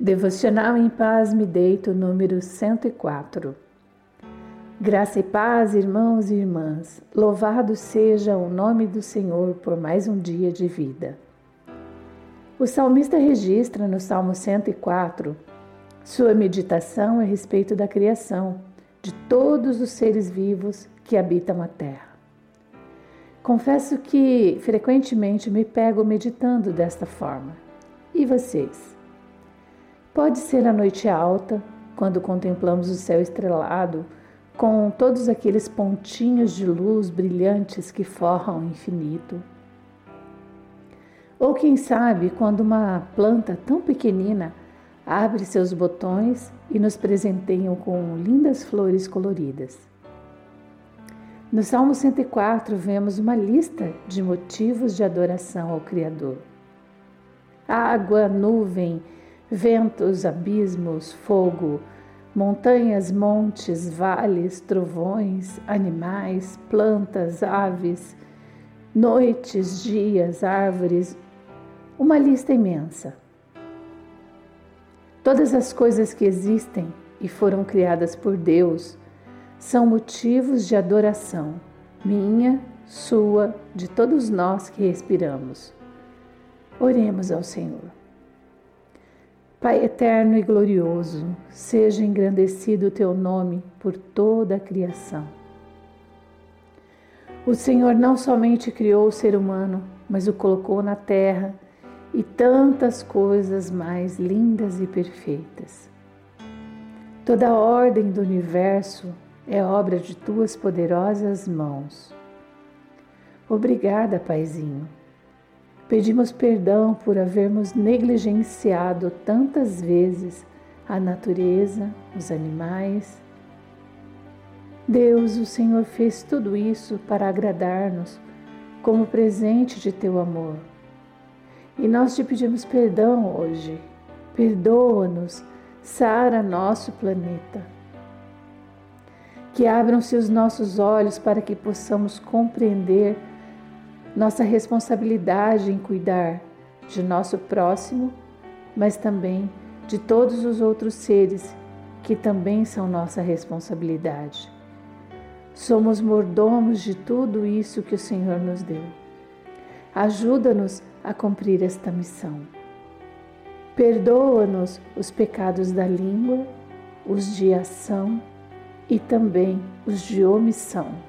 Devocional em Paz Me Deito, número 104. Graça e paz, irmãos e irmãs. Louvado seja o nome do Senhor por mais um dia de vida. O salmista registra no Salmo 104 sua meditação a respeito da criação de todos os seres vivos que habitam a terra. Confesso que frequentemente me pego meditando desta forma. E vocês? Pode ser a noite alta, quando contemplamos o céu estrelado, com todos aqueles pontinhos de luz brilhantes que forram o infinito. Ou quem sabe quando uma planta tão pequenina abre seus botões e nos presenteiam com lindas flores coloridas. No Salmo 104 vemos uma lista de motivos de adoração ao Criador. Água, nuvem, ventos, abismos, fogo, montanhas, montes, vales, trovões, animais, plantas, aves, noites, dias, árvores, uma lista imensa. Todas as coisas que existem e foram criadas por Deus são motivos de adoração, minha, sua, de todos nós que respiramos. Oremos ao Senhor. Pai eterno e glorioso, seja engrandecido o teu nome por toda a criação. O Senhor não somente criou o ser humano, mas o colocou na terra e tantas coisas mais lindas e perfeitas. Toda a ordem do universo é obra de tuas poderosas mãos. Obrigada, Paizinho Pedimos perdão por havermos negligenciado tantas vezes a natureza, os animais. Deus, o Senhor fez tudo isso para agradar-nos como presente de teu amor. E nós te pedimos perdão hoje. Perdoa-nos, sara nosso planeta. Que abram-se os nossos olhos para que possamos compreender nossa responsabilidade em cuidar de nosso próximo, mas também de todos os outros seres que também são nossa responsabilidade. Somos mordomos de tudo isso que o Senhor nos deu. Ajuda-nos a cumprir esta missão. Perdoa-nos os pecados da língua, os de ação e também os de omissão